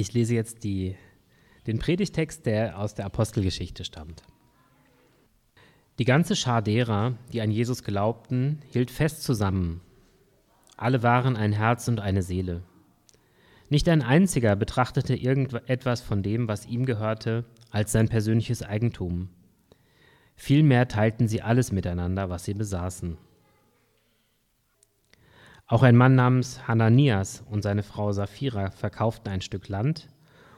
Ich lese jetzt die, den Predigtext, der aus der Apostelgeschichte stammt. Die ganze Schar derer, die an Jesus glaubten, hielt fest zusammen. Alle waren ein Herz und eine Seele. Nicht ein einziger betrachtete irgendetwas von dem, was ihm gehörte, als sein persönliches Eigentum. Vielmehr teilten sie alles miteinander, was sie besaßen. Auch ein Mann namens Hananias und seine Frau Sapphira verkauften ein Stück Land,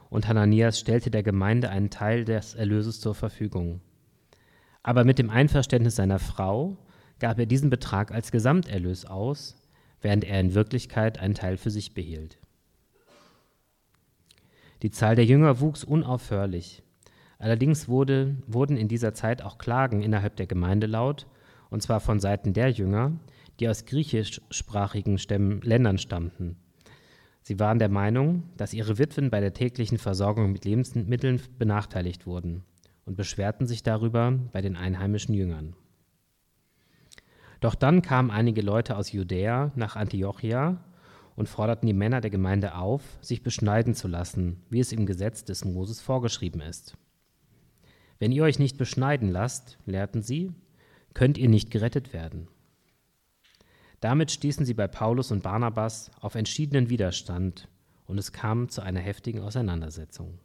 und Hananias stellte der Gemeinde einen Teil des Erlöses zur Verfügung. Aber mit dem Einverständnis seiner Frau gab er diesen Betrag als Gesamterlös aus, während er in Wirklichkeit einen Teil für sich behielt. Die Zahl der Jünger wuchs unaufhörlich. Allerdings wurde, wurden in dieser Zeit auch Klagen innerhalb der Gemeinde laut, und zwar von Seiten der Jünger, die aus griechischsprachigen Stämmen, Ländern stammten. Sie waren der Meinung, dass ihre Witwen bei der täglichen Versorgung mit Lebensmitteln benachteiligt wurden und beschwerten sich darüber bei den einheimischen Jüngern. Doch dann kamen einige Leute aus Judäa nach Antiochia und forderten die Männer der Gemeinde auf, sich beschneiden zu lassen, wie es im Gesetz des Moses vorgeschrieben ist. Wenn ihr euch nicht beschneiden lasst, lehrten sie, könnt ihr nicht gerettet werden. Damit stießen sie bei Paulus und Barnabas auf entschiedenen Widerstand und es kam zu einer heftigen Auseinandersetzung.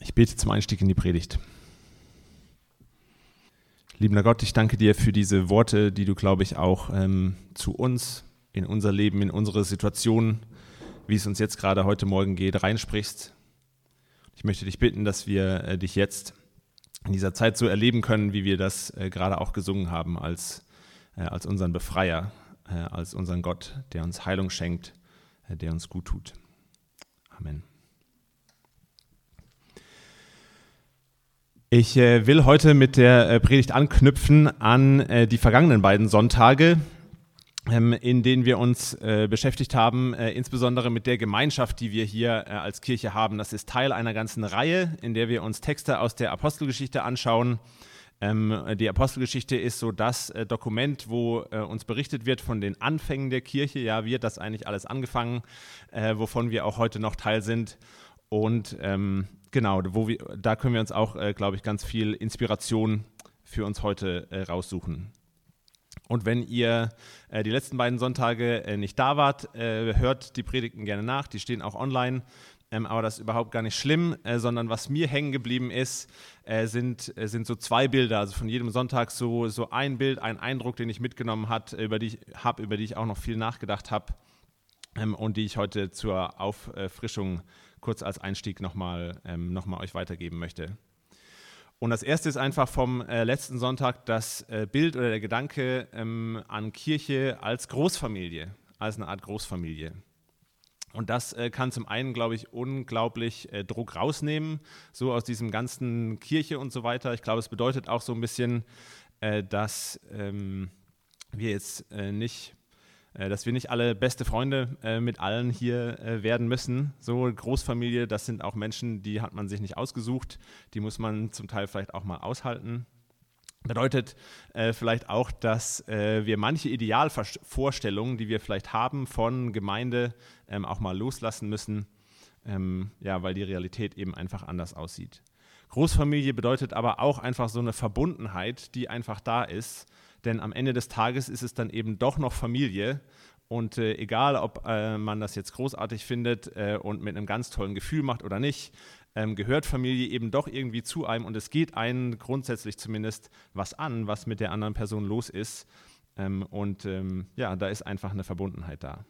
Ich bete zum Einstieg in die Predigt. Liebender Gott, ich danke dir für diese Worte, die du, glaube ich, auch ähm, zu uns, in unser Leben, in unsere Situation, wie es uns jetzt gerade heute Morgen geht, reinsprichst. Ich möchte dich bitten, dass wir äh, dich jetzt in dieser Zeit so erleben können, wie wir das äh, gerade auch gesungen haben, als als unseren Befreier, äh, als unseren Gott, der uns Heilung schenkt, äh, der uns gut tut. Amen. Ich will heute mit der Predigt anknüpfen an die vergangenen beiden Sonntage, ähm, in denen wir uns beschäftigt haben, insbesondere mit der Gemeinschaft, die wir hier als Kirche haben. Das ist Teil einer ganzen Reihe, in der wir uns Texte aus der Apostelgeschichte anschauen ähm, die Apostelgeschichte ist so das äh, Dokument, wo äh, uns berichtet wird von den Anfängen der Kirche. Ja, wie hat das eigentlich alles angefangen, äh, wovon wir auch heute noch Teil sind. Und ähm, genau, wo wir, da können wir uns auch, äh, glaube ich, ganz viel Inspiration für uns heute äh, raussuchen. Und wenn ihr äh, die letzten beiden Sonntage nicht da wart, hört die Predigten gerne nach. Die stehen auch online. Ähm, aber das ist überhaupt gar nicht schlimm, äh, sondern was mir hängen geblieben ist, äh, sind, äh, sind so zwei Bilder. Also von jedem Sonntag so, so ein Bild, ein Eindruck, den ich mitgenommen habe, über, die, hab, über die ich auch noch viel nachgedacht habe ähm, und die ich heute zur Auffrischung kurz als Einstieg nochmal ähm, noch euch weitergeben möchte. Und das erste ist einfach vom äh, letzten Sonntag das äh, Bild oder der Gedanke ähm, an Kirche als Großfamilie, als eine Art Großfamilie. Und das äh, kann zum einen, glaube ich, unglaublich äh, Druck rausnehmen, so aus diesem ganzen Kirche und so weiter. Ich glaube, es bedeutet auch so ein bisschen, äh, dass ähm, wir jetzt äh, nicht, äh, dass wir nicht alle beste Freunde äh, mit allen hier werden müssen. So Großfamilie, das sind auch Menschen, die hat man sich nicht ausgesucht, die muss man zum Teil vielleicht auch mal aushalten. Bedeutet äh, vielleicht auch, dass äh, wir manche Idealvorstellungen, die wir vielleicht haben von Gemeinde, ähm, auch mal loslassen müssen, ähm, ja, weil die Realität eben einfach anders aussieht. Großfamilie bedeutet aber auch einfach so eine Verbundenheit, die einfach da ist, denn am Ende des Tages ist es dann eben doch noch Familie. Und äh, egal, ob äh, man das jetzt großartig findet äh, und mit einem ganz tollen Gefühl macht oder nicht, ähm, gehört Familie eben doch irgendwie zu einem und es geht einen grundsätzlich zumindest was an, was mit der anderen Person los ist. Ähm, und ähm, ja, da ist einfach eine Verbundenheit da.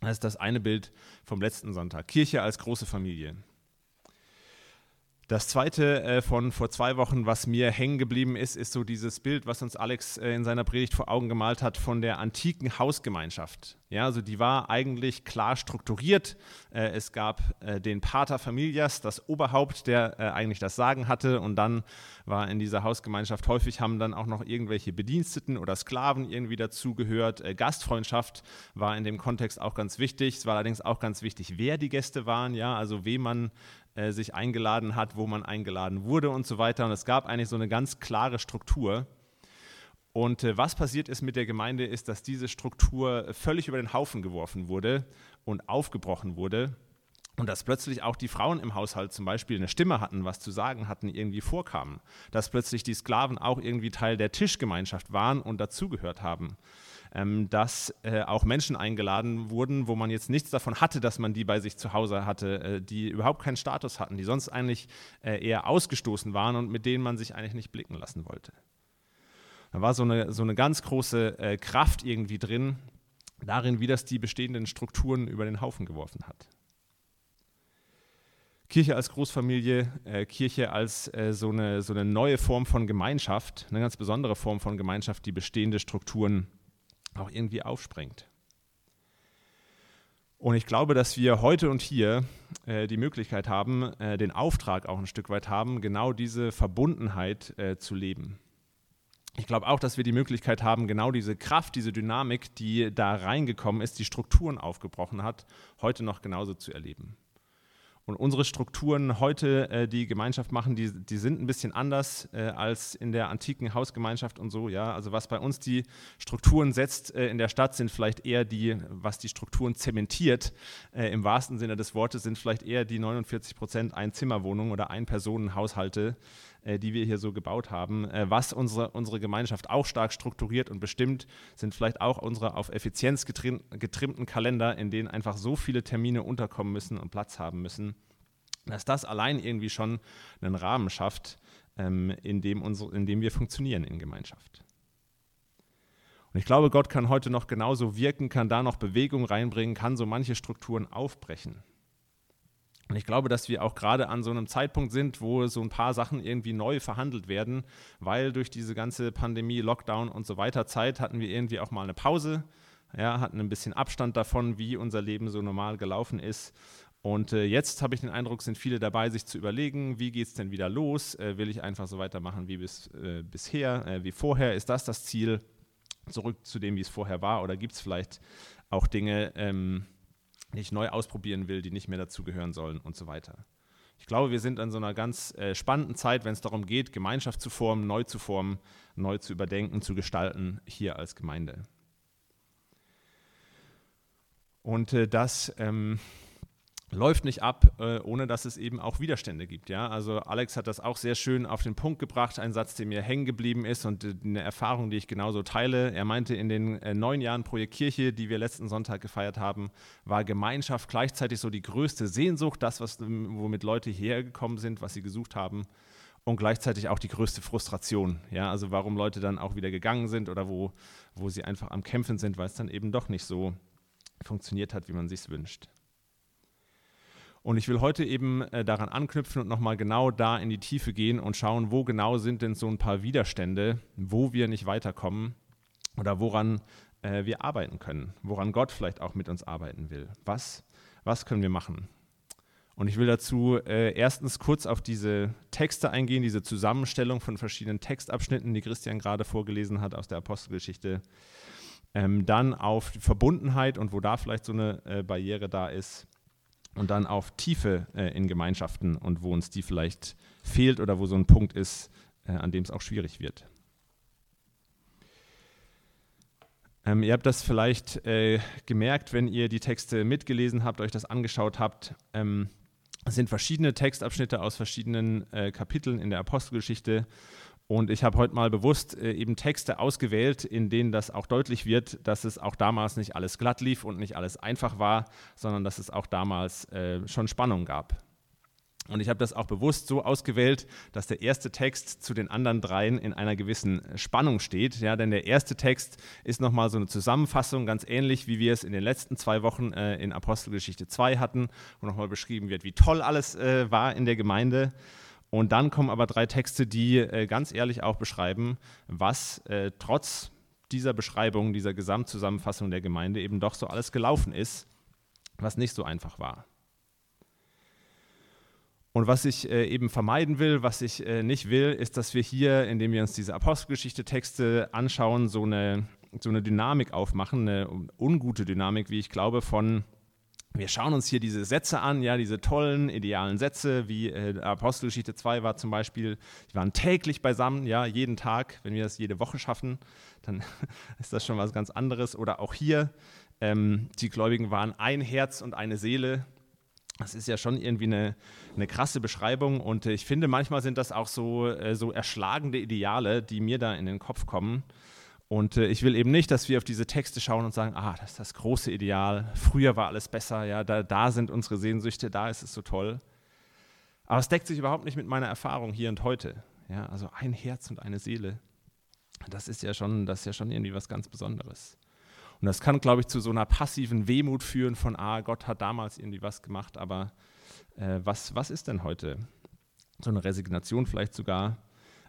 Das ist das eine Bild vom letzten Sonntag. Kirche als große Familie. Das zweite äh, von vor zwei Wochen, was mir hängen geblieben ist, ist so dieses Bild, was uns Alex äh, in seiner Predigt vor Augen gemalt hat von der antiken Hausgemeinschaft. Ja, also die war eigentlich klar strukturiert. Äh, es gab den Pater Familias, das Oberhaupt, der eigentlich das Sagen hatte. Und dann war in dieser Hausgemeinschaft häufig haben dann auch noch irgendwelche Bediensteten oder Sklaven irgendwie dazugehört. Gastfreundschaft war in dem Kontext auch ganz wichtig. Es war allerdings auch ganz wichtig, wer die Gäste waren, ja, also wem man äh, sich eingeladen hat, wo man eingeladen wurde und so weiter. Und es gab eigentlich so eine ganz klare Struktur. Und äh, was passiert ist mit der Gemeinde, ist, dass diese Struktur völlig über den Haufen geworfen wurde und aufgebrochen wurde. Und dass plötzlich auch die Frauen im Haushalt zum Beispiel eine Stimme hatten, was zu sagen hatten, irgendwie vorkamen. Dass plötzlich die Sklaven auch irgendwie Teil der Tischgemeinschaft waren und dazugehört haben. Ähm, dass äh, auch Menschen eingeladen wurden, wo man jetzt nichts davon hatte, dass man die bei sich zu Hause hatte, äh, die überhaupt keinen Status hatten, die sonst eigentlich äh, eher ausgestoßen waren und mit denen man sich eigentlich nicht blicken lassen wollte. Da war so eine, so eine ganz große äh, Kraft irgendwie drin, darin, wie das die bestehenden Strukturen über den Haufen geworfen hat. Kirche als Großfamilie, äh, Kirche als äh, so, eine, so eine neue Form von Gemeinschaft, eine ganz besondere Form von Gemeinschaft, die bestehende Strukturen auch irgendwie aufsprengt. Und ich glaube, dass wir heute und hier äh, die Möglichkeit haben, äh, den Auftrag auch ein Stück weit haben, genau diese Verbundenheit äh, zu leben ich glaube auch, dass wir die Möglichkeit haben, genau diese Kraft, diese Dynamik, die da reingekommen ist, die Strukturen aufgebrochen hat, heute noch genauso zu erleben. Und unsere Strukturen heute, äh, die Gemeinschaft machen, die, die sind ein bisschen anders äh, als in der antiken Hausgemeinschaft und so. Ja, also was bei uns die Strukturen setzt äh, in der Stadt, sind vielleicht eher die, was die Strukturen zementiert. Äh, Im wahrsten Sinne des Wortes sind vielleicht eher die 49 Prozent Einzimmerwohnungen oder Ein-Personen-Haushalte, äh, die wir hier so gebaut haben. Äh, was unsere, unsere Gemeinschaft auch stark strukturiert und bestimmt, sind vielleicht auch unsere auf Effizienz getrimmten Kalender, in denen einfach so viele Termine unterkommen müssen und Platz haben müssen, dass das allein irgendwie schon einen Rahmen schafft, ähm, in, dem unsere, in dem wir funktionieren in Gemeinschaft. Und ich glaube, Gott kann heute noch genauso wirken, kann da noch Bewegung reinbringen, kann so manche Strukturen aufbrechen. Und ich glaube, dass wir auch gerade an so einem Zeitpunkt sind, wo so ein paar Sachen irgendwie neu verhandelt werden, weil durch diese ganze Pandemie, Lockdown und so weiter Zeit hatten wir irgendwie auch mal eine Pause, ja, hatten ein bisschen Abstand davon, wie unser Leben so normal gelaufen ist. Und äh, jetzt habe ich den Eindruck, sind viele dabei, sich zu überlegen, wie geht es denn wieder los? Äh, will ich einfach so weitermachen wie bis, äh, bisher, äh, wie vorher? Ist das das Ziel? Zurück zu dem, wie es vorher war? Oder gibt es vielleicht auch Dinge, ähm, ich neu ausprobieren will, die nicht mehr dazugehören sollen und so weiter. Ich glaube, wir sind an so einer ganz äh, spannenden Zeit, wenn es darum geht, Gemeinschaft zu formen, neu zu formen, neu zu überdenken, zu gestalten, hier als Gemeinde. Und äh, das ähm, läuft nicht ab, äh, ohne dass es eben auch Widerstände gibt. Ja? Also Alex hat das auch sehr schön auf den Punkt gebracht, ein Satz, der mir hängen geblieben ist und äh, eine Erfahrung, die ich genauso teile. Er meinte, in den äh, neun Jahren Projekt Kirche, die wir letzten Sonntag gefeiert haben, war Gemeinschaft gleichzeitig so die größte Sehnsucht, das, was, ähm, womit Leute hierher gekommen sind, was sie gesucht haben. Und gleichzeitig auch die größte Frustration. Ja? Also warum Leute dann auch wieder gegangen sind oder wo, wo sie einfach am Kämpfen sind, weil es dann eben doch nicht so funktioniert hat, wie man sich wünscht. Und ich will heute eben äh, daran anknüpfen und nochmal genau da in die Tiefe gehen und schauen, wo genau sind denn so ein paar Widerstände, wo wir nicht weiterkommen oder woran äh, wir arbeiten können, woran Gott vielleicht auch mit uns arbeiten will. Was, was können wir machen? Und ich will dazu äh, erstens kurz auf diese Texte eingehen, diese Zusammenstellung von verschiedenen Textabschnitten, die Christian gerade vorgelesen hat aus der Apostelgeschichte. Ähm, dann auf die Verbundenheit und wo da vielleicht so eine äh, Barriere da ist und dann auf Tiefe äh, in Gemeinschaften und wo uns die vielleicht fehlt oder wo so ein Punkt ist, äh, an dem es auch schwierig wird. Ähm, ihr habt das vielleicht äh, gemerkt, wenn ihr die Texte mitgelesen habt, euch das angeschaut habt. Ähm, es sind verschiedene Textabschnitte aus verschiedenen äh, Kapiteln in der Apostelgeschichte und ich habe heute mal bewusst äh, eben Texte ausgewählt, in denen das auch deutlich wird, dass es auch damals nicht alles glatt lief und nicht alles einfach war, sondern dass es auch damals äh, schon Spannung gab. Und ich habe das auch bewusst so ausgewählt, dass der erste Text zu den anderen dreien in einer gewissen Spannung steht. Ja, denn der erste Text ist nochmal so eine Zusammenfassung, ganz ähnlich wie wir es in den letzten zwei Wochen äh, in Apostelgeschichte 2 hatten, wo nochmal beschrieben wird, wie toll alles äh, war in der Gemeinde. Und dann kommen aber drei Texte, die äh, ganz ehrlich auch beschreiben, was äh, trotz dieser Beschreibung, dieser Gesamtzusammenfassung der Gemeinde eben doch so alles gelaufen ist, was nicht so einfach war. Und was ich äh, eben vermeiden will, was ich äh, nicht will, ist, dass wir hier, indem wir uns diese Apostelgeschichte-Texte anschauen, so eine, so eine Dynamik aufmachen, eine ungute Dynamik, wie ich glaube, von wir schauen uns hier diese Sätze an, ja, diese tollen, idealen Sätze, wie äh, Apostelgeschichte 2 war zum Beispiel, die waren täglich beisammen, ja, jeden Tag. Wenn wir das jede Woche schaffen, dann ist das schon was ganz anderes. Oder auch hier, ähm, die Gläubigen waren ein Herz und eine Seele. Das ist ja schon irgendwie eine, eine krasse Beschreibung und äh, ich finde, manchmal sind das auch so, äh, so erschlagende Ideale, die mir da in den Kopf kommen. Und äh, ich will eben nicht, dass wir auf diese Texte schauen und sagen, ah, das ist das große Ideal, früher war alles besser, ja, da, da sind unsere Sehnsüchte, da ist es so toll. Aber es deckt sich überhaupt nicht mit meiner Erfahrung hier und heute. Ja, also ein Herz und eine Seele. Das ist ja schon, das ist ja schon irgendwie was ganz Besonderes. Und das kann, glaube ich, zu so einer passiven Wehmut führen von, ah, Gott hat damals irgendwie was gemacht, aber äh, was, was ist denn heute? So eine Resignation vielleicht sogar.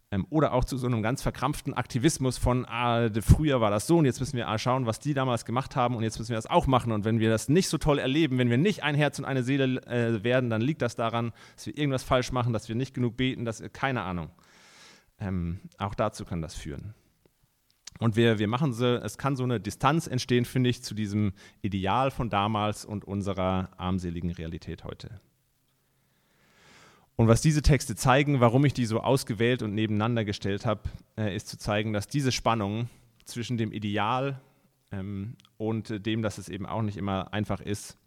Ähm, oder auch zu so einem ganz verkrampften Aktivismus von, ah, früher war das so und jetzt müssen wir schauen, was die damals gemacht haben und jetzt müssen wir das auch machen. Und wenn wir das nicht so toll erleben, wenn wir nicht ein Herz und eine Seele äh, werden, dann liegt das daran, dass wir irgendwas falsch machen, dass wir nicht genug beten, dass keine Ahnung. Ähm, auch dazu kann das führen. Und wir, wir machen so, es kann so eine Distanz entstehen, finde ich, zu diesem Ideal von damals und unserer armseligen Realität heute. Und was diese Texte zeigen, warum ich die so ausgewählt und nebeneinander gestellt habe, äh, ist zu zeigen, dass diese Spannung zwischen dem Ideal ähm, und dem, dass es eben auch nicht immer einfach ist,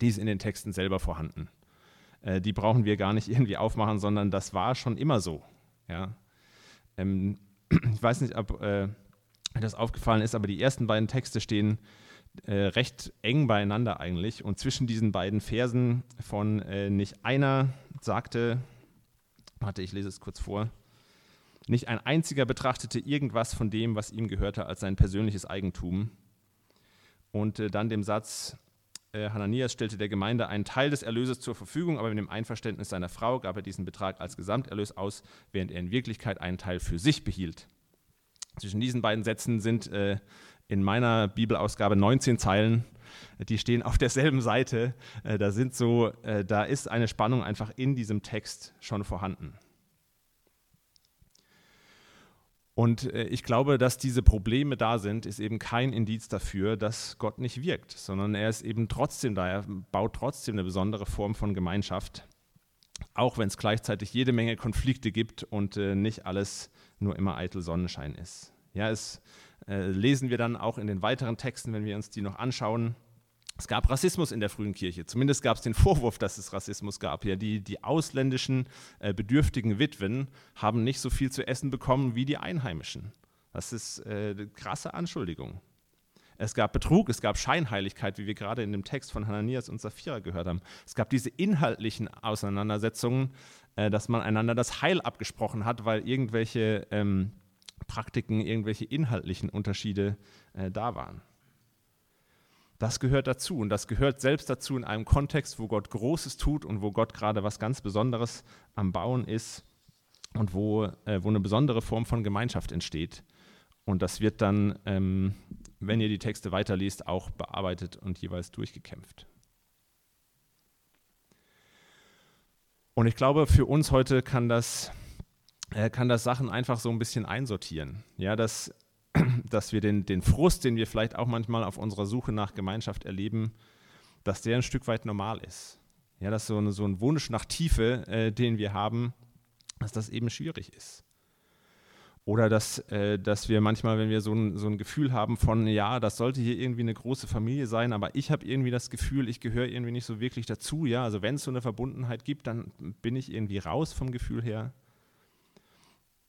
die ist in den Texten selber vorhanden. Äh, die brauchen wir gar nicht irgendwie aufmachen, sondern das war schon immer so. Ja? Ähm, ich weiß nicht, ob äh, das aufgefallen ist, aber die ersten beiden Texte stehen äh, recht eng beieinander eigentlich. Und zwischen diesen beiden Versen von äh, nicht einer sagte, warte, ich lese es kurz vor, nicht ein einziger betrachtete irgendwas von dem, was ihm gehörte, als sein persönliches Eigentum. Und äh, dann dem Satz, äh, Hananias stellte der Gemeinde einen Teil des Erlöses zur Verfügung, aber mit dem Einverständnis seiner Frau gab er diesen Betrag als Gesamterlös aus, während er in Wirklichkeit einen Teil für sich behielt. Zwischen diesen beiden Sätzen sind äh, in meiner Bibelausgabe 19 Zeilen, die stehen auf derselben Seite. Äh, da sind so, äh, da ist eine Spannung einfach in diesem Text schon vorhanden. Und äh, ich glaube, dass diese Probleme da sind, ist eben kein Indiz dafür, dass Gott nicht wirkt, sondern er ist eben trotzdem da, er baut trotzdem eine besondere Form von Gemeinschaft, auch wenn es gleichzeitig jede Menge Konflikte gibt und nicht alles nur immer eitel Sonnenschein ist. Ja, es äh, lesen wir dann auch in den weiteren Texten, wenn wir uns die noch anschauen. Es gab Rassismus in der frühen Kirche. Zumindest gab es den Vorwurf, dass es Rassismus gab. Ja, die, die ausländischen äh, bedürftigen Witwen haben nicht so viel zu essen bekommen wie die Einheimischen. Das ist äh, eine krasse Anschuldigung. Es gab Betrug, es gab Scheinheiligkeit, wie wir gerade in dem Text von Hananias und Sapphira gehört haben. Es gab diese inhaltlichen Auseinandersetzungen, äh, dass man einander das Heil abgesprochen hat, weil irgendwelche ähm, Praktiken, irgendwelche inhaltlichen Unterschiede äh, da waren. Das gehört dazu und das gehört selbst dazu in einem Kontext, wo Gott Großes tut und wo Gott gerade was ganz Besonderes am Bauen ist und wo, äh, wo eine besondere Form von Gemeinschaft entsteht. Und das wird dann, ähm, wenn ihr die Texte weiterliest, auch bearbeitet und jeweils durchgekämpft. Und ich glaube, für uns heute kann das äh, kann das Sachen einfach so ein bisschen einsortieren. Ja, dass, dass wir den, den Frust, den wir vielleicht auch manchmal auf unserer Suche nach Gemeinschaft erleben, dass der ein Stück weit normal ist. Ja, dass so, eine, so ein Wunsch nach Tiefe, äh, den wir haben, dass das eben schwierig ist. Oder dass, äh, dass wir manchmal, wenn wir so ein, so ein Gefühl haben von, ja, das sollte hier irgendwie eine große Familie sein, aber ich habe irgendwie das Gefühl, ich gehöre irgendwie nicht so wirklich dazu. Ja, also wenn es so eine Verbundenheit gibt, dann bin ich irgendwie raus vom Gefühl her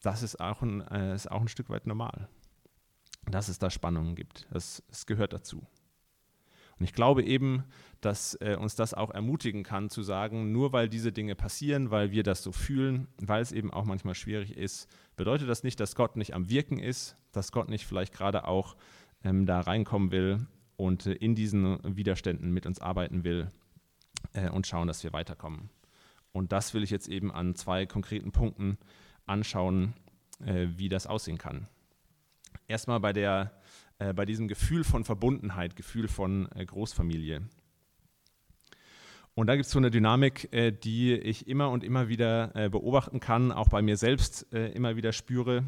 das ist auch ein, äh, ist auch ein Stück weit normal, dass es da Spannungen gibt. Das, das gehört dazu. Und ich glaube eben, dass äh, uns das auch ermutigen kann, zu sagen, nur weil diese Dinge passieren, weil wir das so fühlen, weil es eben auch manchmal schwierig ist, bedeutet das nicht, dass Gott nicht am Wirken ist, dass Gott nicht vielleicht gerade auch ähm, da reinkommen will und äh, in diesen Widerständen mit uns arbeiten will äh, und schauen, dass wir weiterkommen. Und das will ich jetzt eben an zwei konkreten Punkten anschauen, äh, wie das aussehen kann. Erstmal bei, der, äh, bei diesem Gefühl von Verbundenheit, Gefühl von äh, Großfamilie. Und da gibt es so eine Dynamik, äh, die ich immer und immer wieder äh, beobachten kann, auch bei mir selbst äh, immer wieder spüre.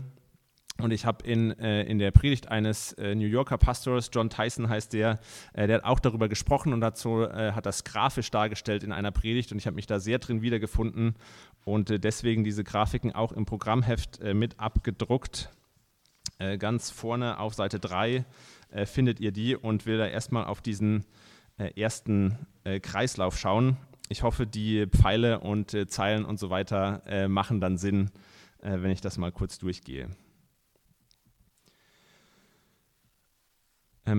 Und ich habe in, äh, in der Predigt eines äh, New Yorker Pastors, John Tyson heißt der, äh, der hat auch darüber gesprochen und so, äh, hat das grafisch dargestellt in einer Predigt und ich habe mich da sehr drin wiedergefunden und äh, deswegen diese Grafiken auch im Programmheft äh, mit abgedruckt. ganz vorne auf Seite 3 findet ihr die und will da erstmal auf diesen ersten Kreislauf schauen. Ich hoffe, die Pfeile und Zeilen und so weiter machen dann Sinn, wenn ich das mal kurz durchgehe.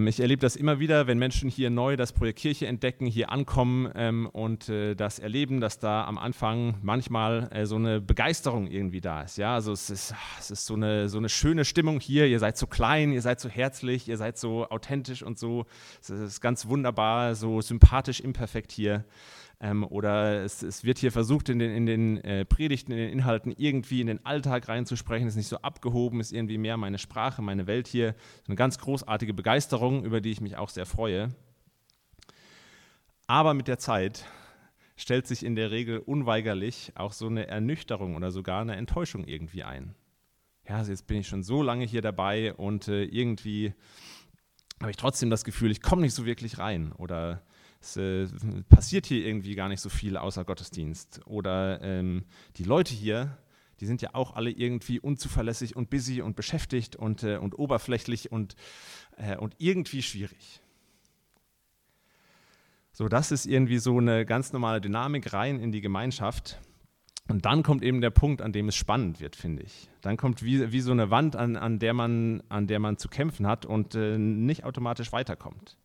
Ich erlebe das immer wieder, wenn Menschen hier neu das Projekt Kirche entdecken, hier ankommen ähm, und äh, das erleben, dass da am Anfang manchmal äh, so eine Begeisterung irgendwie da ist. Ja, also es ist, es ist so, eine, so eine schöne Stimmung hier. Ihr seid so klein, ihr seid so herzlich, ihr seid so authentisch und so. Es ist ganz wunderbar, so sympathisch imperfekt hier. Ähm, oder es, es, wird hier versucht, in den, in den äh, Predigten, in den Inhalten irgendwie in den Alltag reinzusprechen. Ist nicht so abgehoben, ist irgendwie mehr meine Sprache, meine Welt hier. Eine ganz großartige Begeisterung, über die ich mich auch sehr freue. Aber mit der Zeit stellt sich in der Regel unweigerlich auch so eine Ernüchterung oder sogar eine Enttäuschung irgendwie ein. Ja, also jetzt bin ich schon so lange hier dabei und äh, irgendwie habe ich trotzdem das Gefühl, ich komme nicht so wirklich rein oder es äh, passiert hier irgendwie gar nicht so viel außer Gottesdienst. Oder ähm, die Leute hier, die sind ja auch alle irgendwie unzuverlässig und busy und beschäftigt und, äh, und oberflächlich und, äh, und irgendwie schwierig. So, das ist irgendwie so eine ganz normale Dynamik rein in die Gemeinschaft. Und dann kommt eben der Punkt, an dem es spannend wird, finde ich. Dann kommt wie, wie so eine Wand, an, an, der man, an der man zu kämpfen hat und äh, nicht automatisch weiterkommt.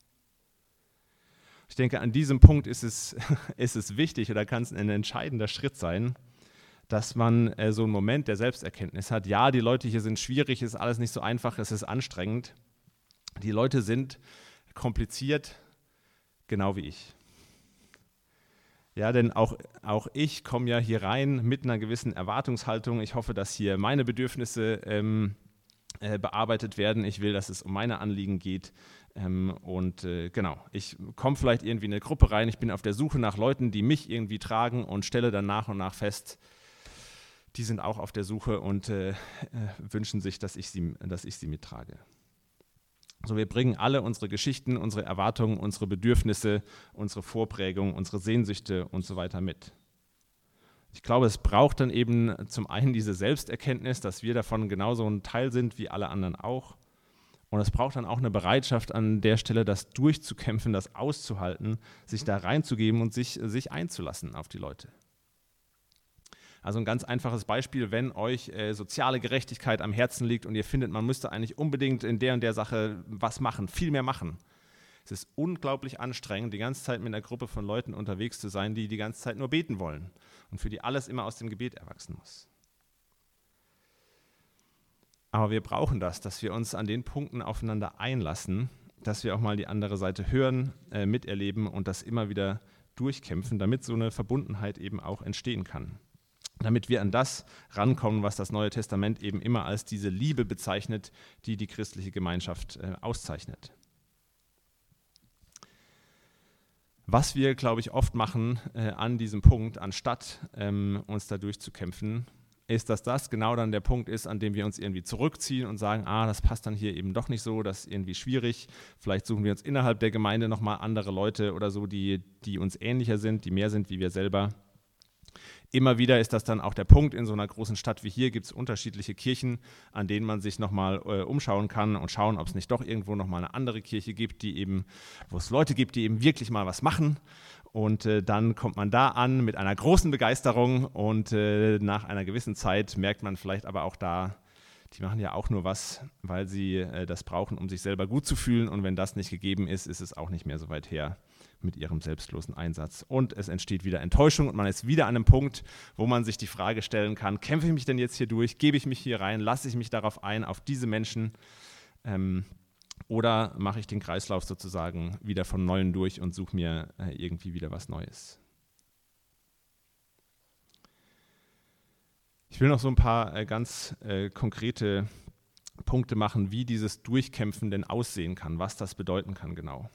Ich denke, an diesem Punkt ist es, ist es wichtig oder kann es ein entscheidender Schritt sein, dass man äh, so einen Moment der Selbsterkenntnis hat. Ja, die Leute hier sind schwierig, ist alles nicht so einfach, es ist anstrengend. Die Leute sind kompliziert, genau wie ich. Ja, denn auch, auch ich komme ja hier rein mit einer gewissen Erwartungshaltung. Ich hoffe, dass hier meine Bedürfnisse ähm, äh, bearbeitet werden. Ich will, dass es um meine Anliegen geht. Ähm, und äh, genau, ich komme vielleicht irgendwie in eine Gruppe rein, ich bin auf der Suche nach Leuten, die mich irgendwie tragen und stelle dann nach und nach fest, die sind auch auf der Suche und äh, äh, wünschen sich, dass ich, sie, dass ich sie mittrage. So, wir bringen alle unsere Geschichten, unsere Erwartungen, unsere Bedürfnisse, unsere Vorprägungen, unsere Sehnsüchte und so weiter mit. Ich glaube, es braucht dann eben zum einen diese Selbsterkenntnis, dass wir davon genauso ein Teil sind wie alle anderen auch. Und es braucht dann auch eine Bereitschaft an der Stelle, das durchzukämpfen, das auszuhalten, sich da reinzugeben und sich, sich einzulassen auf die Leute. Also ein ganz einfaches Beispiel, wenn euch äh, soziale Gerechtigkeit am Herzen liegt und ihr findet, man müsste eigentlich unbedingt in der und der Sache was machen, viel mehr machen. Es ist unglaublich anstrengend, die ganze Zeit mit einer Gruppe von Leuten unterwegs zu sein, die die ganze Zeit nur beten wollen und für die alles immer aus dem Gebet erwachsen muss. Aber wir brauchen das, dass wir uns an den Punkten aufeinander einlassen, dass wir auch mal die andere Seite hören, äh, miterleben und das immer wieder durchkämpfen, damit so eine Verbundenheit eben auch entstehen kann. Damit wir an das rankommen, was das Neue Testament eben immer als diese Liebe bezeichnet, die die christliche Gemeinschaft äh, auszeichnet. Was wir, glaube ich, oft machen äh, an diesem Punkt, anstatt ähm, uns da durchzukämpfen, ist, dass das genau dann der Punkt ist, an dem wir uns irgendwie zurückziehen und sagen, ah, das passt dann hier eben doch nicht so, das ist irgendwie schwierig. Vielleicht suchen wir uns innerhalb der Gemeinde nochmal andere Leute oder so, die, die uns ähnlicher sind, die mehr sind wie wir selber. Immer wieder ist das dann auch der Punkt, in so einer großen Stadt wie hier. Gibt es unterschiedliche Kirchen, an denen man sich nochmal äh, umschauen kann und schauen, ob es nicht doch irgendwo nochmal eine andere Kirche gibt, die eben, wo es Leute gibt, die eben wirklich mal was machen. Und äh, dann kommt man da an mit einer großen Begeisterung und äh, nach einer gewissen Zeit merkt man vielleicht aber auch da, die machen ja auch nur was, weil sie äh, das brauchen, um sich selber gut zu fühlen. Und wenn das nicht gegeben ist, ist es auch nicht mehr so weit her mit ihrem selbstlosen Einsatz. Und es entsteht wieder Enttäuschung und man ist wieder an einem Punkt, wo man sich die Frage stellen kann, kämpfe ich mich denn jetzt hier durch, gebe ich mich hier rein, lasse ich mich darauf ein, auf diese Menschen. Ähm, oder mache ich den Kreislauf sozusagen wieder von neuem durch und suche mir äh, irgendwie wieder was Neues? Ich will noch so ein paar äh, ganz äh, konkrete Punkte machen, wie dieses Durchkämpfen denn aussehen kann, was das bedeuten kann genau.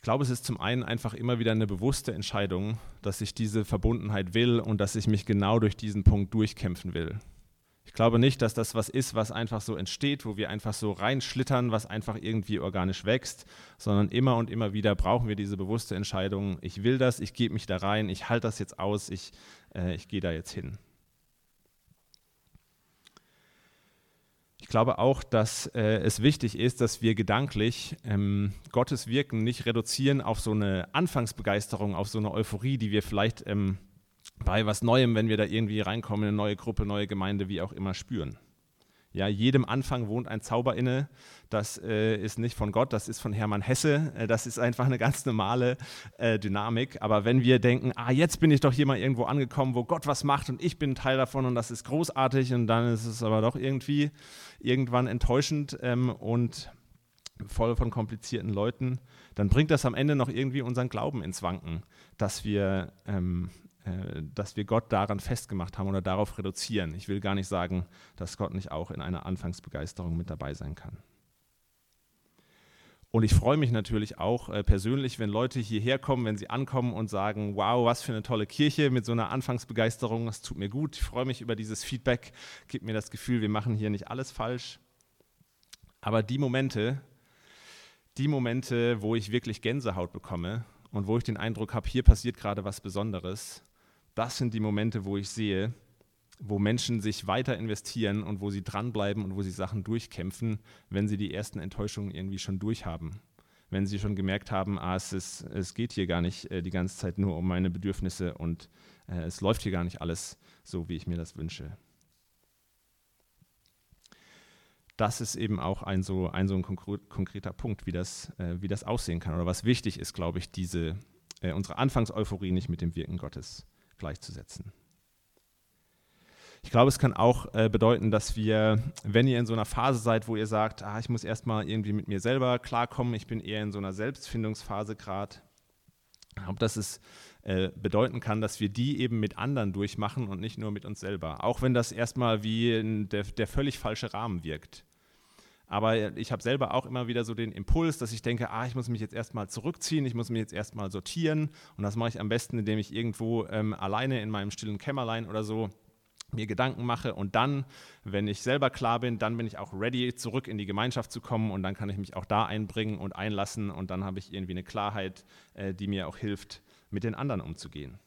Ich glaube, es ist zum einen einfach immer wieder eine bewusste Entscheidung, dass ich diese Verbundenheit will und dass ich mich genau durch diesen Punkt durchkämpfen will. Ich glaube nicht, dass das was ist, was einfach so entsteht, wo wir einfach so reinschlittern, was einfach irgendwie organisch wächst, sondern immer und immer wieder brauchen wir diese bewusste Entscheidung, ich will das, ich gebe mich da rein, ich halte das jetzt aus, ich, äh, ich gehe da jetzt hin. Glaube auch, dass äh, es wichtig ist, dass wir gedanklich ähm, Gottes Wirken nicht reduzieren auf so eine Anfangsbegeisterung, auf so eine Euphorie, die wir vielleicht ähm, bei was Neuem, wenn wir da irgendwie reinkommen, eine neue Gruppe, neue Gemeinde, wie auch immer spüren. Ja, jedem Anfang wohnt ein Zauber inne. Das äh, ist nicht von Gott, das ist von Hermann Hesse. Äh, das ist einfach eine ganz normale äh, Dynamik. Aber wenn wir denken, ah, jetzt bin ich doch hier mal irgendwo angekommen, wo Gott was macht und ich bin Teil davon und das ist großartig und dann ist es aber doch irgendwie irgendwann enttäuschend ähm, und voll von komplizierten Leuten, dann bringt das am Ende noch irgendwie unseren Glauben ins Wanken, dass wir ähm, äh, dass wir Gott daran festgemacht haben oder darauf reduzieren. Ich will gar nicht sagen, dass Gott nicht auch in einer Anfangsbegeisterung mit dabei sein kann. Und ich freue mich natürlich auch äh, persönlich, wenn Leute hierher kommen, wenn sie ankommen und sagen, wow, was für eine tolle Kirche mit so einer Anfangsbegeisterung, das tut mir gut. Ich freue mich über dieses Feedback, gibt mir das Gefühl, wir machen hier nicht alles falsch. Aber die Momente, die Momente, wo ich wirklich Gänsehaut bekomme und wo ich den Eindruck habe, hier passiert gerade was Besonderes, das sind die Momente, wo ich sehe, wo Menschen sich weiter investieren und wo sie dranbleiben und wo sie Sachen durchkämpfen, wenn sie die ersten Enttäuschungen irgendwie schon durchhaben. Wenn sie schon gemerkt haben, ah, es, ist, es geht hier gar nicht äh, die ganze Zeit nur um meine Bedürfnisse und äh, es läuft hier gar nicht alles so, wie ich mir das wünsche. Das ist eben auch ein so ein, so ein konkreter Punkt, wie das, äh, wie das aussehen kann oder was wichtig ist, glaube ich, diese, äh, unsere Anfangseuphorie nicht mit dem Wirken Gottes gleichzusetzen. Ich glaube, es kann auch äh, bedeuten, dass wir, wenn ihr in so einer Phase seid, wo ihr sagt, ah, ich muss erstmal irgendwie mit mir selber klarkommen, ich bin eher in so einer Selbstfindungsphase gerade, ob das es äh, bedeuten kann, dass wir die eben mit anderen durchmachen und nicht nur mit uns selber. Auch wenn das erstmal wie der, der völlig falsche Rahmen wirkt. Aber ich habe selber auch immer wieder so den Impuls, dass ich denke, ah, ich muss mich jetzt erstmal zurückziehen, ich muss mich jetzt erstmal sortieren. Und das mache ich am besten, indem ich irgendwo ähm, alleine in meinem stillen Kämmerlein oder so mir Gedanken mache und dann, wenn ich selber klar bin, dann bin ich auch ready, zurück in die Gemeinschaft zu kommen und dann kann ich mich auch da einbringen und einlassen und dann habe ich irgendwie eine Klarheit, äh, die mir auch hilft, mit den anderen umzugehen.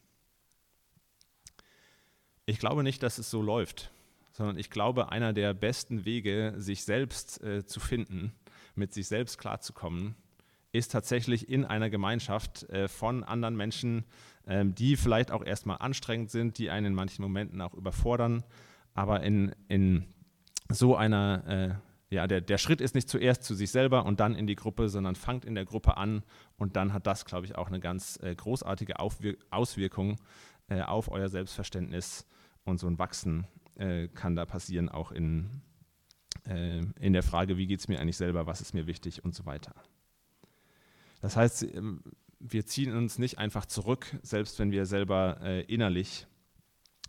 Ich glaube nicht, dass es so läuft sondern ich glaube, einer der besten Wege, sich selbst äh, zu finden, mit sich selbst klarzukommen, ist tatsächlich in einer Gemeinschaft äh, von anderen Menschen, ähm, die vielleicht auch erstmal anstrengend sind, die einen in manchen Momenten auch überfordern, aber in, in so einer, äh, ja, der, der Schritt ist nicht zuerst zu sich selber und dann in die Gruppe, sondern fangt in der Gruppe an und dann hat das, glaube ich, auch eine ganz äh, großartige Aufwir Auswirkung äh, auf euer Selbstverständnis und so ein Wachsen äh, kann da passieren, auch in, äh, in der Frage, wie geht es mir eigentlich selber, was ist mir wichtig und so weiter. Das heißt, ähm, wir ziehen uns nicht einfach zurück, selbst wenn wir selber äh, innerlich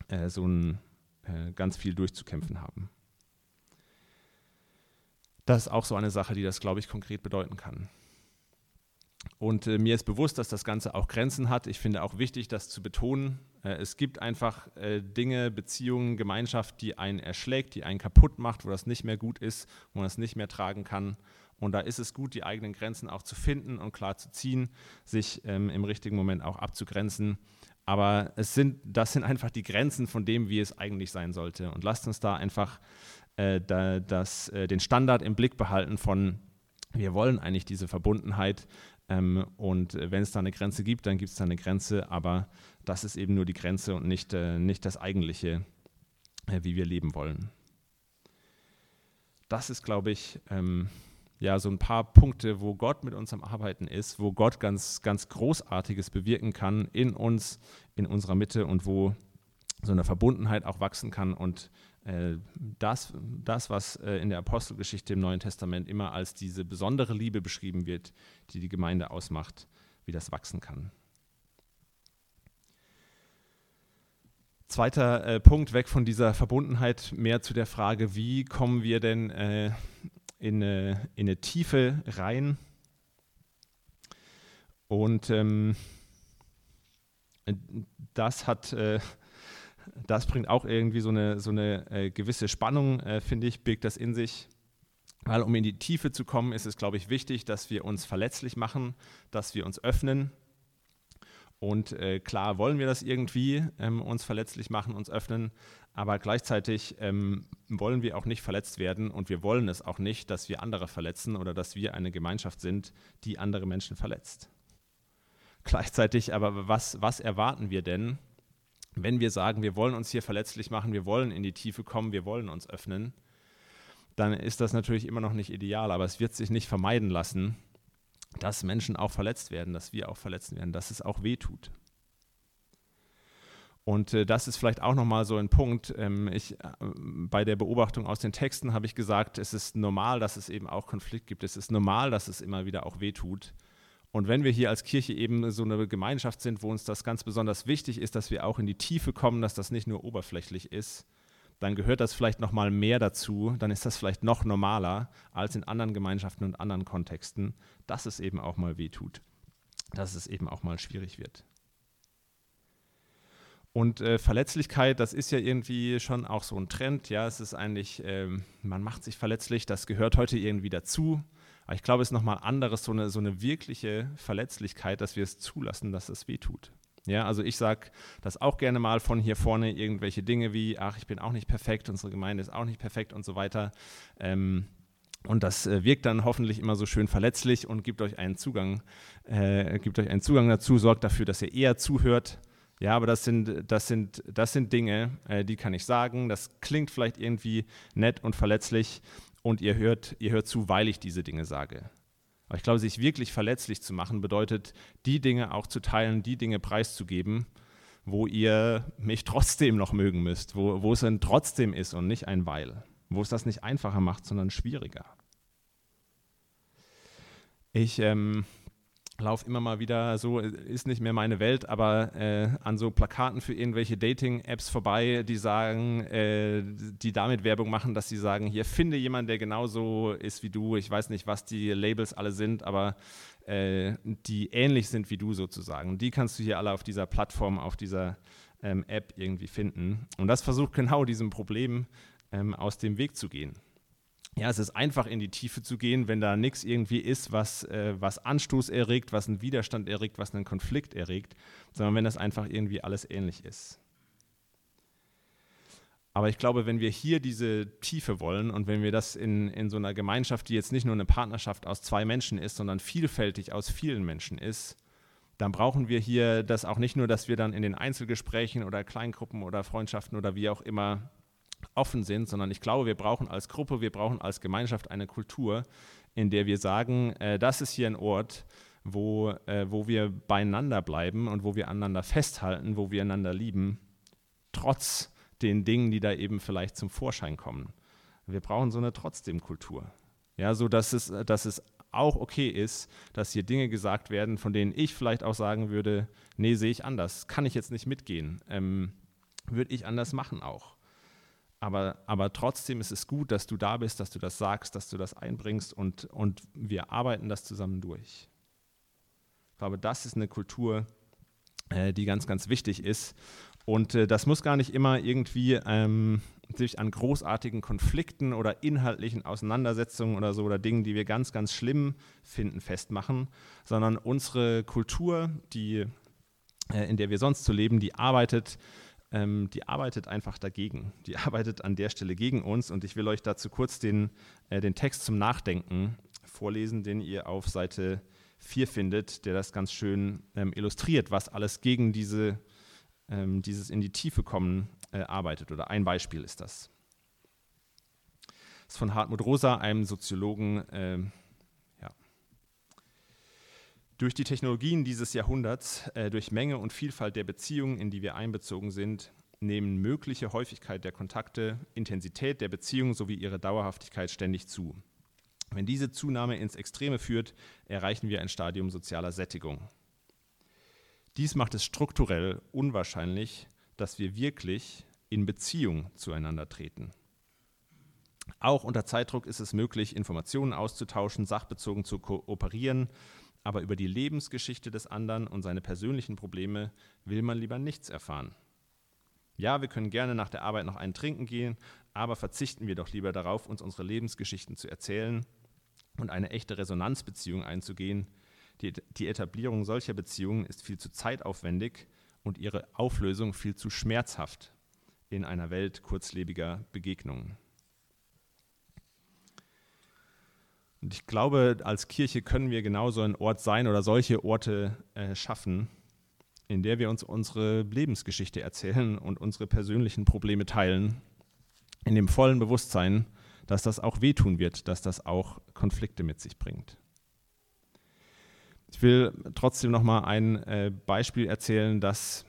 äh, so ein, äh, ganz viel durchzukämpfen haben. Das ist auch so eine Sache, die das, glaube ich, konkret bedeuten kann. Und äh, mir ist bewusst, dass das Ganze auch Grenzen hat. Ich finde auch wichtig, das zu betonen. Äh, es gibt einfach äh, Dinge, Beziehungen, Gemeinschaft, die einen erschlägt, die einen kaputt macht, wo das nicht mehr gut ist, wo man das nicht mehr tragen kann. Und da ist es gut, die eigenen Grenzen auch zu finden und klar zu ziehen, sich ähm, im richtigen Moment auch abzugrenzen. Aber es sind, das sind einfach die Grenzen von dem, wie es eigentlich sein sollte. Und lasst uns da einfach äh, da, das, äh, den Standard im Blick behalten von, wir wollen eigentlich diese Verbundenheit, ähm, und wenn es da eine Grenze gibt, dann gibt es da eine Grenze, aber das ist eben nur die Grenze und nicht, äh, nicht das Eigentliche, äh, wie wir leben wollen. Das ist, glaube ich, ähm, ja, so ein paar Punkte, wo Gott mit uns am Arbeiten ist, wo Gott ganz, ganz Großartiges bewirken kann in uns, in unserer Mitte und wo so eine Verbundenheit auch wachsen kann und das, das, was äh, in der Apostelgeschichte im Neuen Testament immer als diese besondere Liebe beschrieben wird, die die Gemeinde ausmacht, wie das wachsen kann. Zweiter äh, Punkt, weg von dieser Verbundenheit, mehr zu der Frage, wie kommen wir denn in, eine, in eine Tiefe rein? Und ähm, das hat, äh, das bringt auch irgendwie so eine, so eine äh, gewisse Spannung, äh, finde ich, birgt das in sich. Weil um in die Tiefe zu kommen, ist es, glaube ich, wichtig, dass wir uns verletzlich machen, dass wir uns öffnen. Und äh, klar wollen wir das irgendwie, ähm, uns verletzlich machen, uns öffnen, aber gleichzeitig ähm, wollen wir auch nicht verletzt werden und wir wollen es auch nicht, dass wir andere verletzen oder dass wir eine Gemeinschaft sind, die andere Menschen verletzt. Gleichzeitig aber, was, was erwarten wir denn, wenn wir sagen, wir wollen uns hier verletzlich machen, wir wollen in die Tiefe kommen, wir wollen uns öffnen? dann ist das natürlich immer noch nicht ideal, aber es wird sich nicht vermeiden lassen, dass Menschen auch verletzt werden, dass wir auch verletzt werden, dass es auch weh tut. Und äh, das ist vielleicht auch nochmal so ein Punkt. Ähm, ich, äh, bei der Beobachtung aus den Texten habe ich gesagt, es ist normal, dass es eben auch Konflikt gibt. Es ist normal, dass es immer wieder auch weh tut. Und wenn wir hier als Kirche eben so eine Gemeinschaft sind, wo uns das ganz besonders wichtig ist, dass wir auch in die Tiefe kommen, dass das nicht nur oberflächlich ist, dann gehört das vielleicht noch mal mehr dazu, dann ist das vielleicht noch normaler als in anderen Gemeinschaften und anderen Kontexten, dass es eben auch mal weh tut, dass es eben auch mal schwierig wird. Und äh, Verletzlichkeit, das ist ja irgendwie schon auch so ein Trend. Ja, es ist eigentlich, äh, man macht sich verletzlich, das gehört heute irgendwie dazu. Aber ich glaube, es ist nochmal anderes, so eine, so eine wirkliche Verletzlichkeit, dass wir es zulassen, dass es weh tut. Ja, also ich sage das auch gerne mal von hier vorne, irgendwelche Dinge wie, ach, ich bin auch nicht perfekt, unsere Gemeinde ist auch nicht perfekt und so weiter. Ähm, und das äh, wirkt dann hoffentlich immer so schön verletzlich und gibt euch einen Zugang, äh, gibt euch einen Zugang dazu, sorgt dafür, dass ihr eher zuhört. Ja, aber das sind, das sind, das sind Dinge, äh, die kann ich sagen. Das klingt vielleicht irgendwie nett und verletzlich und ihr hört, ihr hört zu, weil ich diese Dinge sage. Aber ich glaube, sich wirklich verletzlich zu machen, bedeutet, die Dinge auch zu teilen, die Dinge preiszugeben, wo ihr mich trotzdem noch mögen müsst, wo, wo es ein trotzdem ist und nicht ein Weil, wo es das nicht einfacher macht, sondern schwieriger. Ich ähm, laufe immer mal wieder, so ist nicht mehr meine Welt, aber äh, an so Plakaten für irgendwelche Dating-Apps vorbei, die sagen, äh, die damit Werbung machen, dass sie sagen, hier finde jemanden, der genauso ist wie du. Ich weiß nicht, was die Labels alle sind, aber äh, die ähnlich sind wie du sozusagen. Die kannst du hier alle auf dieser Plattform, auf dieser ähm, App irgendwie finden. Und das versucht genau diesem Problem ähm, aus dem Weg zu gehen ja, es ist einfach in die Tiefe zu gehen, wenn da nichts irgendwie ist, was, äh, was Anstoß erregt, was einen Widerstand erregt, was einen Konflikt erregt, sondern wenn das einfach irgendwie alles ähnlich ist. Aber ich glaube, wenn wir hier diese Tiefe wollen und wenn wir das in, in so einer Gemeinschaft, die jetzt nicht nur eine Partnerschaft aus zwei Menschen ist, sondern vielfältig aus vielen Menschen ist, dann brauchen wir hier das auch nicht nur, dass wir dann in den Einzelgesprächen oder Kleingruppen oder Freundschaften oder wie auch immer offen sind, sondern ich glaube, wir brauchen als Gruppe, wir brauchen als Gemeinschaft eine Kultur, in der wir sagen, äh, das ist hier ein Ort, wo, äh, wo wir beieinander bleiben und wo wir einander festhalten, wo wir einander lieben, trotz den Dingen, die da eben vielleicht zum Vorschein kommen. Wir brauchen so eine Trotzdem-Kultur. Ja, so dass es, dass es auch okay ist, dass hier Dinge gesagt werden, von denen ich vielleicht auch sagen würde, nee, sehe ich anders, kann ich jetzt nicht mitgehen, ähm, würde ich anders machen auch. Aber, aber trotzdem ist es gut, dass du da bist, dass du das sagst, dass du das einbringst und, und wir arbeiten das zusammen durch. Ich glaube, das ist eine Kultur, äh, die ganz, ganz wichtig ist. Und äh, das muss gar nicht immer irgendwie ähm, sich an großartigen Konflikten oder inhaltlichen Auseinandersetzungen oder so oder Dingen, die wir ganz, ganz schlimm finden, festmachen, sondern unsere Kultur, die, äh, in der wir sonst so leben, die arbeitet ähm, die arbeitet einfach dagegen. Die arbeitet an der Stelle gegen uns. Und ich will euch dazu kurz den, äh, den Text zum Nachdenken vorlesen, den ihr auf Seite 4 findet, der das ganz schön ähm, illustriert, was alles gegen diese, ähm, dieses in die Tiefe kommen äh, arbeitet. Oder ein Beispiel ist das. Das ist von Hartmut Rosa, einem Soziologen. Äh, durch die Technologien dieses Jahrhunderts, äh, durch Menge und Vielfalt der Beziehungen, in die wir einbezogen sind, nehmen mögliche Häufigkeit der Kontakte, Intensität der Beziehungen sowie ihre Dauerhaftigkeit ständig zu. Wenn diese Zunahme ins Extreme führt, erreichen wir ein Stadium sozialer Sättigung. Dies macht es strukturell unwahrscheinlich, dass wir wirklich in Beziehung zueinander treten. Auch unter Zeitdruck ist es möglich, Informationen auszutauschen, sachbezogen zu kooperieren, aber über die Lebensgeschichte des anderen und seine persönlichen Probleme will man lieber nichts erfahren. Ja, wir können gerne nach der Arbeit noch einen trinken gehen, aber verzichten wir doch lieber darauf, uns unsere Lebensgeschichten zu erzählen und eine echte Resonanzbeziehung einzugehen. Die, die Etablierung solcher Beziehungen ist viel zu zeitaufwendig und ihre Auflösung viel zu schmerzhaft in einer Welt kurzlebiger Begegnungen. Und ich glaube, als Kirche können wir genauso ein Ort sein oder solche Orte äh, schaffen, in der wir uns unsere Lebensgeschichte erzählen und unsere persönlichen Probleme teilen, in dem vollen Bewusstsein, dass das auch wehtun wird, dass das auch Konflikte mit sich bringt. Ich will trotzdem noch mal ein äh, Beispiel erzählen, das,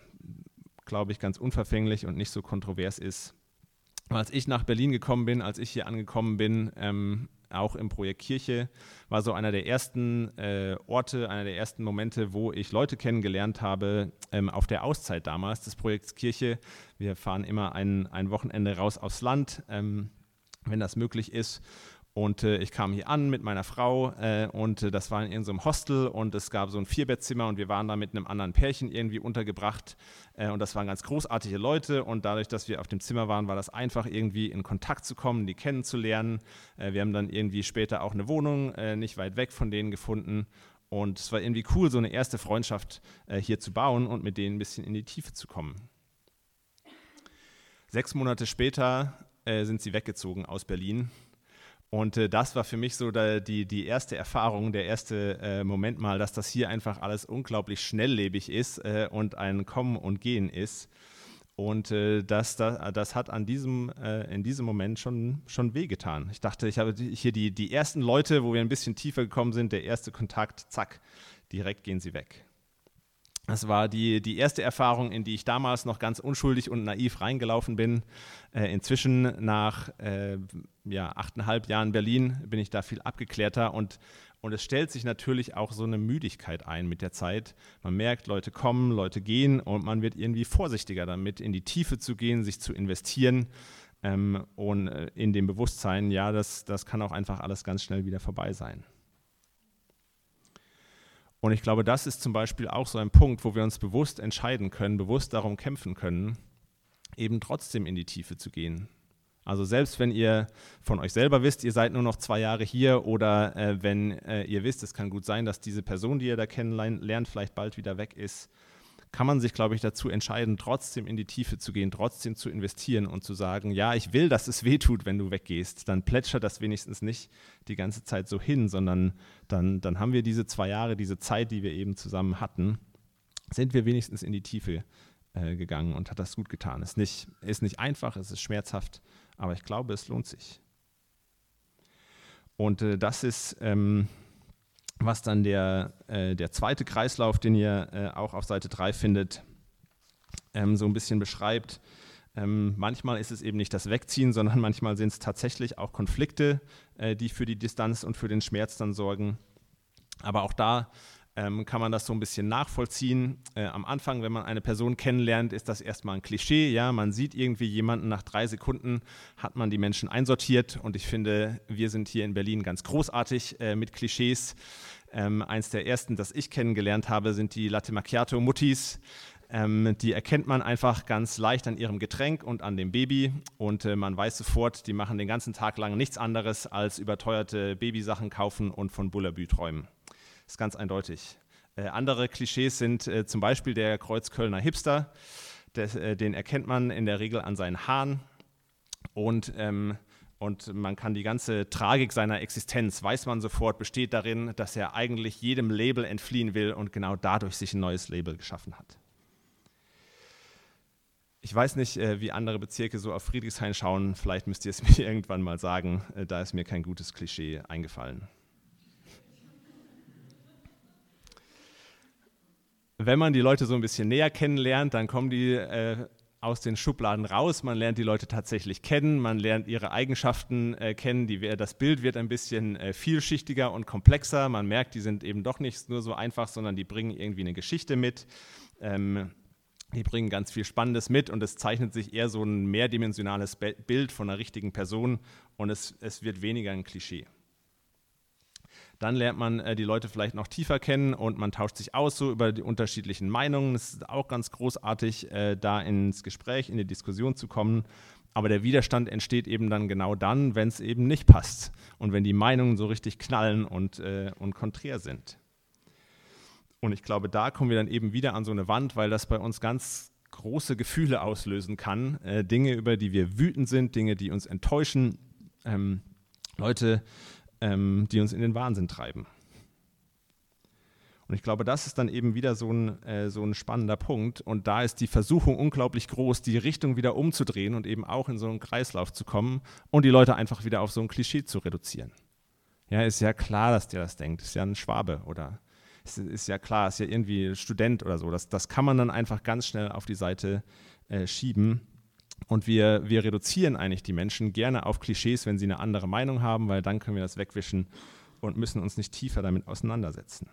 glaube ich, ganz unverfänglich und nicht so kontrovers ist. Als ich nach Berlin gekommen bin, als ich hier angekommen bin, ähm, auch im Projekt Kirche, war so einer der ersten äh, Orte, einer der ersten Momente, wo ich Leute kennengelernt habe ähm, auf der Auszeit damals des Projekts Kirche. Wir fahren immer ein, ein Wochenende raus aufs Land, ähm, wenn das möglich ist. Und äh, ich kam hier an mit meiner Frau äh, und äh, das war in so einem Hostel und es gab so ein Vierbettzimmer und wir waren da mit einem anderen Pärchen irgendwie untergebracht äh, und das waren ganz großartige Leute und dadurch, dass wir auf dem Zimmer waren, war das einfach irgendwie in Kontakt zu kommen, die kennenzulernen. Äh, wir haben dann irgendwie später auch eine Wohnung äh, nicht weit weg von denen gefunden und es war irgendwie cool, so eine erste Freundschaft hier zu bauen und mit denen ein bisschen in die Tiefe zu kommen. Sechs Monate später sind sie weggezogen aus Berlin und äh, das war für mich so da, die, die erste Erfahrung, der erste äh, Moment mal, dass das hier einfach alles unglaublich schnelllebig ist äh, und ein Kommen und Gehen ist. Und äh, das, das, das hat an diesem, äh, in diesem Moment schon, schon wehgetan. Ich dachte, ich habe hier die, die ersten Leute, wo wir ein bisschen tiefer gekommen sind, der erste Kontakt, zack, direkt gehen sie weg. Das war die, die erste Erfahrung, in die ich damals noch ganz unschuldig und naiv reingelaufen bin. Äh, inzwischen nach äh, ja, achteinhalb Jahren Berlin bin ich da viel abgeklärter und, und es stellt sich natürlich auch so eine Müdigkeit ein mit der Zeit. Man merkt, Leute kommen, Leute gehen und man wird irgendwie vorsichtiger damit, in die Tiefe zu gehen, sich zu investieren ähm, und äh, in dem Bewusstsein, ja, das, das kann auch einfach alles ganz schnell wieder vorbei sein. Und ich glaube, das ist zum Beispiel auch so ein Punkt, wo wir uns bewusst entscheiden können, bewusst darum kämpfen können, eben trotzdem in die Tiefe zu gehen. Also selbst wenn ihr von euch selber wisst, ihr seid nur noch zwei Jahre hier oder äh, wenn äh, ihr wisst, es kann gut sein, dass diese Person, die ihr da kennenlernt, vielleicht bald wieder weg ist, kann man sich, glaube ich, dazu entscheiden, trotzdem in die Tiefe zu gehen, trotzdem zu investieren und zu sagen, ja, ich will, dass es weh tut, wenn du weggehst. Dann plätschert das wenigstens nicht die ganze Zeit so hin, sondern dann, dann haben wir diese zwei Jahre, diese Zeit, die wir eben zusammen hatten, sind wir wenigstens in die Tiefe äh, gegangen und hat das gut getan. Ist nicht, ist nicht einfach, es ist schmerzhaft, aber ich glaube, es lohnt sich. Und äh, das ist... Ähm, was dann der, äh, der zweite Kreislauf, den ihr äh, auch auf Seite 3 findet, ähm, so ein bisschen beschreibt. Ähm, manchmal ist es eben nicht das Wegziehen, sondern manchmal sind es tatsächlich auch Konflikte, äh, die für die Distanz und für den Schmerz dann sorgen. Aber auch da ähm, kann man das so ein bisschen nachvollziehen. Äh, am Anfang, wenn man eine Person kennenlernt, ist das erstmal ein Klischee. Ja, man sieht irgendwie jemanden, nach drei Sekunden hat man die Menschen einsortiert. Und ich finde, wir sind hier in Berlin ganz großartig äh, mit Klischees. Ähm, eins der ersten, das ich kennengelernt habe, sind die Latte Macchiato Muttis. Ähm, die erkennt man einfach ganz leicht an ihrem Getränk und an dem Baby. Und äh, man weiß sofort, die machen den ganzen Tag lang nichts anderes als überteuerte Babysachen kaufen und von Bullabü träumen ist ganz eindeutig. Äh, andere Klischees sind äh, zum Beispiel der Kreuzkölner Hipster. Des, äh, den erkennt man in der Regel an seinen Haaren. Und, ähm, und man kann die ganze Tragik seiner Existenz, weiß man sofort, besteht darin, dass er eigentlich jedem Label entfliehen will und genau dadurch sich ein neues Label geschaffen hat. Ich weiß nicht, äh, wie andere Bezirke so auf Friedrichshain schauen. Vielleicht müsst ihr es mir irgendwann mal sagen. Äh, da ist mir kein gutes Klischee eingefallen. Wenn man die Leute so ein bisschen näher kennenlernt, dann kommen die äh, aus den Schubladen raus. Man lernt die Leute tatsächlich kennen, man lernt ihre Eigenschaften äh, kennen. Die, das Bild wird ein bisschen äh, vielschichtiger und komplexer. Man merkt, die sind eben doch nicht nur so einfach, sondern die bringen irgendwie eine Geschichte mit. Ähm, die bringen ganz viel Spannendes mit und es zeichnet sich eher so ein mehrdimensionales Bild von einer richtigen Person und es, es wird weniger ein Klischee. Dann lernt man äh, die Leute vielleicht noch tiefer kennen und man tauscht sich aus so über die unterschiedlichen Meinungen. Es ist auch ganz großartig, äh, da ins Gespräch, in die Diskussion zu kommen. Aber der Widerstand entsteht eben dann genau dann, wenn es eben nicht passt und wenn die Meinungen so richtig knallen und, äh, und konträr sind. Und ich glaube, da kommen wir dann eben wieder an so eine Wand, weil das bei uns ganz große Gefühle auslösen kann. Äh, Dinge, über die wir wütend sind, Dinge, die uns enttäuschen, ähm, Leute, ähm, die uns in den Wahnsinn treiben. Und ich glaube, das ist dann eben wieder so ein, äh, so ein spannender Punkt. Und da ist die Versuchung unglaublich groß, die Richtung wieder umzudrehen und eben auch in so einen Kreislauf zu kommen und die Leute einfach wieder auf so ein Klischee zu reduzieren. Ja, ist ja klar, dass der das denkt. Ist ja ein Schwabe oder ist, ist ja klar, ist ja irgendwie Student oder so. Das, das kann man dann einfach ganz schnell auf die Seite äh, schieben. Und wir, wir reduzieren eigentlich die Menschen gerne auf Klischees, wenn sie eine andere Meinung haben, weil dann können wir das wegwischen und müssen uns nicht tiefer damit auseinandersetzen.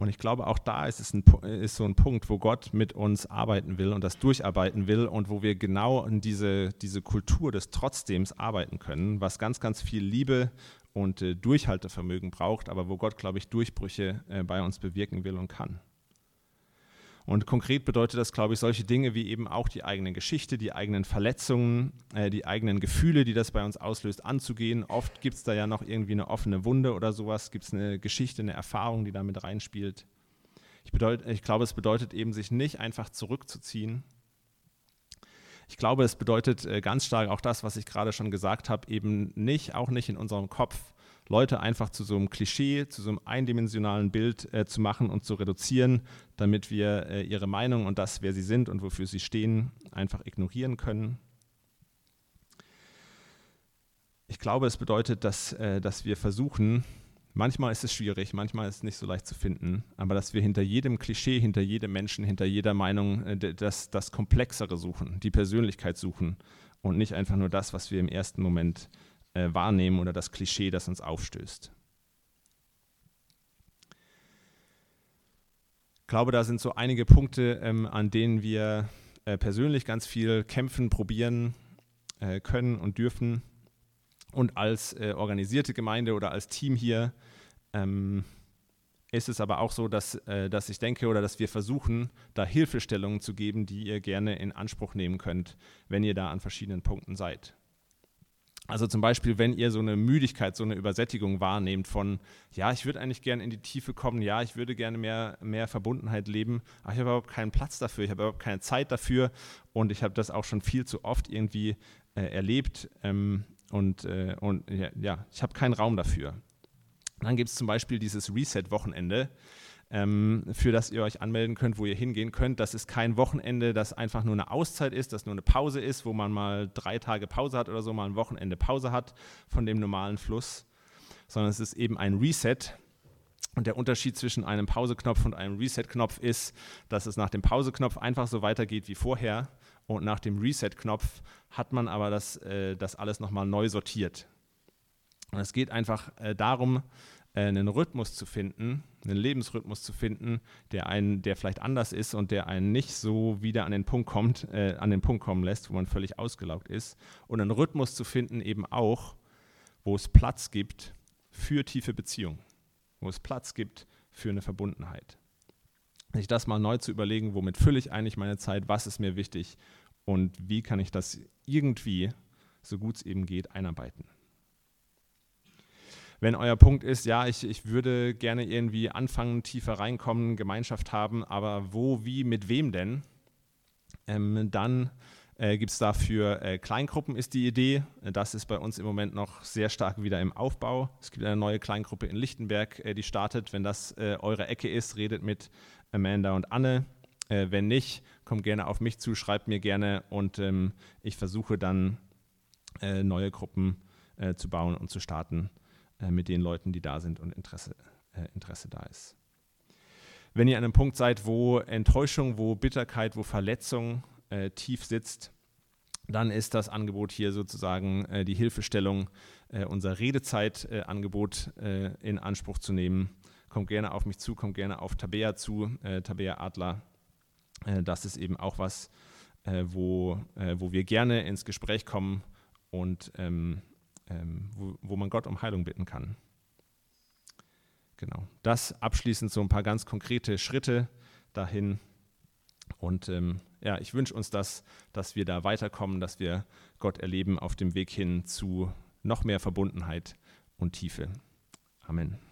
Und ich glaube, auch da ist es ein, ist so ein Punkt, wo Gott mit uns arbeiten will und das durcharbeiten will und wo wir genau in diese, diese Kultur des Trotzdem arbeiten können, was ganz, ganz viel Liebe und äh, Durchhaltevermögen braucht, aber wo Gott, glaube ich, Durchbrüche äh, bei uns bewirken will und kann. Und konkret bedeutet das, glaube ich, solche Dinge wie eben auch die eigene Geschichte, die eigenen Verletzungen, äh, die eigenen Gefühle, die das bei uns auslöst, anzugehen. Oft gibt es da ja noch irgendwie eine offene Wunde oder sowas, gibt es eine Geschichte, eine Erfahrung, die damit reinspielt. Ich, bedeut, ich glaube, es bedeutet eben, sich nicht einfach zurückzuziehen. Ich glaube, es bedeutet äh, ganz stark auch das, was ich gerade schon gesagt habe, eben nicht, auch nicht in unserem Kopf, Leute einfach zu so einem Klischee, zu so einem eindimensionalen Bild äh, zu machen und zu reduzieren, damit wir äh, ihre Meinung und das, wer sie sind und wofür sie stehen, einfach ignorieren können. Ich glaube, es bedeutet, dass, äh, dass wir versuchen, manchmal ist es schwierig, manchmal ist es nicht so leicht zu finden, aber dass wir hinter jedem Klischee, hinter jedem Menschen, hinter jeder Meinung äh, das, das Komplexere suchen, die Persönlichkeit suchen und nicht einfach nur das, was wir im ersten Moment äh, wahrnehmen oder das Klischee, das uns aufstößt. Ich glaube, da sind so einige Punkte, ähm, an denen wir äh, persönlich ganz viel kämpfen, probieren äh, können und dürfen. Und als äh, organisierte Gemeinde oder als Team hier ähm, ist es aber auch so, dass, äh, dass ich denke oder dass wir versuchen, da Hilfestellungen zu geben, die ihr gerne in Anspruch nehmen könnt, wenn ihr da an verschiedenen Punkten seid. Also zum Beispiel, wenn ihr so eine Müdigkeit, so eine Übersättigung wahrnehmt von, ja, ich würde eigentlich gerne in die Tiefe kommen, ja, ich würde gerne mehr, mehr Verbundenheit leben, aber ich habe überhaupt keinen Platz dafür, ich habe überhaupt keine Zeit dafür und ich habe das auch schon viel zu oft irgendwie äh, erlebt ähm, und, äh, und ja, ja, ich habe keinen Raum dafür. Dann gibt es zum Beispiel dieses Reset-Wochenende ähm, für das ihr euch anmelden könnt, wo ihr hingehen könnt. Das ist kein Wochenende, das einfach nur eine Auszeit ist, das nur eine Pause ist, wo man mal drei Tage Pause hat oder so, mal ein Wochenende Pause hat von dem normalen Fluss, sondern es ist eben ein Reset. Und der Unterschied zwischen einem Pauseknopf und einem Reset-Knopf ist, dass es nach dem Pauseknopf einfach so weitergeht wie vorher und nach dem Reset-Knopf hat man aber das, äh, das alles nochmal neu sortiert. Und es geht einfach äh, darum, einen Rhythmus zu finden, einen Lebensrhythmus zu finden, der einen, der vielleicht anders ist und der einen nicht so wieder an den Punkt kommt, äh, an den Punkt kommen lässt, wo man völlig ausgelaugt ist. Und einen Rhythmus zu finden eben auch, wo es Platz gibt für tiefe Beziehungen, wo es Platz gibt für eine Verbundenheit. Sich das mal neu zu überlegen, womit fülle ich eigentlich meine Zeit, was ist mir wichtig und wie kann ich das irgendwie, so gut es eben geht, einarbeiten wenn euer Punkt ist, ja, ich, ich würde gerne irgendwie anfangen, tiefer reinkommen, Gemeinschaft haben, aber wo, wie, mit wem denn? Ähm, dann äh, gibt es dafür äh, Kleingruppen, ist die Idee. Das ist bei uns im Moment noch sehr stark wieder im Aufbau. Es gibt eine neue Kleingruppe in Lichtenberg, äh, die startet. Wenn das äh, eure Ecke ist, redet mit Amanda und Anne. Äh, wenn nicht, kommt gerne auf mich zu, schreibt mir gerne und ähm, ich versuche dann äh, neue Gruppen zu bauen und zu starten äh, mit den Leuten, die da sind und Interesse, äh, Interesse da ist. Wenn ihr an einem Punkt seid, wo Enttäuschung, wo Bitterkeit, wo Verletzung äh, tief sitzt, dann ist das Angebot hier sozusagen äh, die Hilfestellung, äh, unser Redezeitangebot äh, in Anspruch zu nehmen. Kommt gerne auf mich zu, kommt gerne auf Tabea zu, Tabea Adler. das ist eben auch was, wo, wo wir gerne ins Gespräch kommen und ähm, ähm, wo, wo man Gott um Heilung bitten kann. Genau. Das abschließend so ein paar ganz konkrete Schritte dahin. Und ähm, ja, ich wünsche uns das, dass wir da weiterkommen, dass wir Gott erleben auf dem Weg hin zu noch mehr Verbundenheit und Tiefe. Amen.